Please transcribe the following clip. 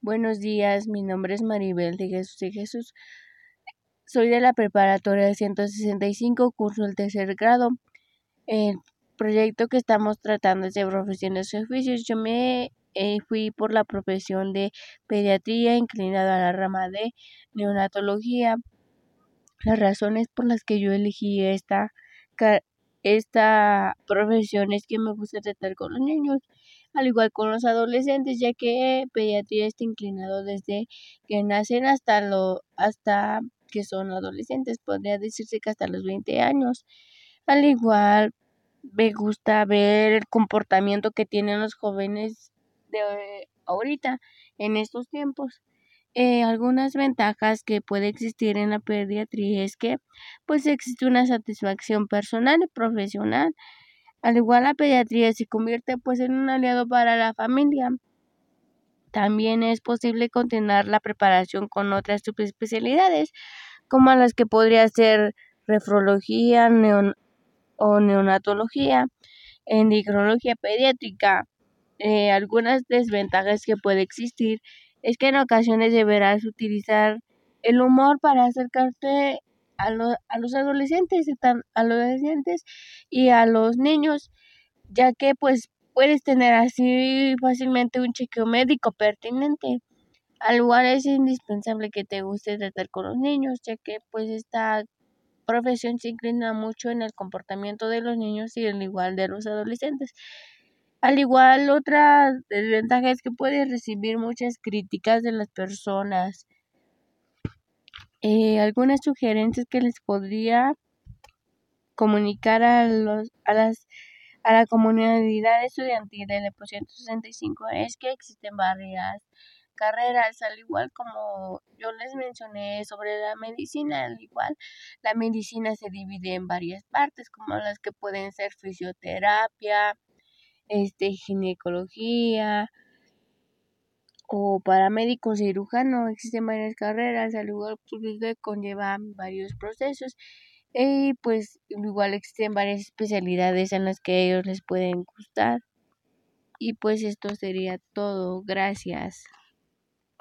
Buenos días, mi nombre es Maribel de Jesús de Jesús. Soy de la preparatoria 165, curso el tercer grado. El proyecto que estamos tratando es de profesiones y oficios. Yo me eh, fui por la profesión de pediatría, inclinada a la rama de neonatología. Las razones por las que yo elegí esta, esta profesión es que me gusta tratar con los niños al igual con los adolescentes, ya que pediatría está inclinado desde que nacen hasta lo hasta que son adolescentes, podría decirse que hasta los 20 años. Al igual me gusta ver el comportamiento que tienen los jóvenes de ahorita en estos tiempos. Eh, algunas ventajas que puede existir en la pediatría es que pues existe una satisfacción personal y profesional al igual la pediatría se convierte pues en un aliado para la familia. También es posible continuar la preparación con otras subespecialidades, como las que podría ser refrología o neonatología, endocrinología pediátrica. Eh, algunas desventajas que puede existir es que en ocasiones deberás utilizar el humor para acercarte a, los adolescentes, a los adolescentes y a los niños, ya que pues puedes tener así fácilmente un chequeo médico pertinente. Al lugar es indispensable que te guste tratar con los niños, ya que pues esta profesión se inclina mucho en el comportamiento de los niños y al igual de los adolescentes. Al igual, otra desventaja es que puedes recibir muchas críticas de las personas. Eh, algunas sugerencias que les podría comunicar a los a las a la comunidad estudiantil del EPO 165 es que existen varias carreras, al igual como yo les mencioné sobre la medicina, al igual la medicina se divide en varias partes, como las que pueden ser fisioterapia, este ginecología, o para médico cirujano existen varias carreras, al igual que conllevan varios procesos y pues igual existen varias especialidades en las que ellos les pueden gustar y pues esto sería todo, gracias.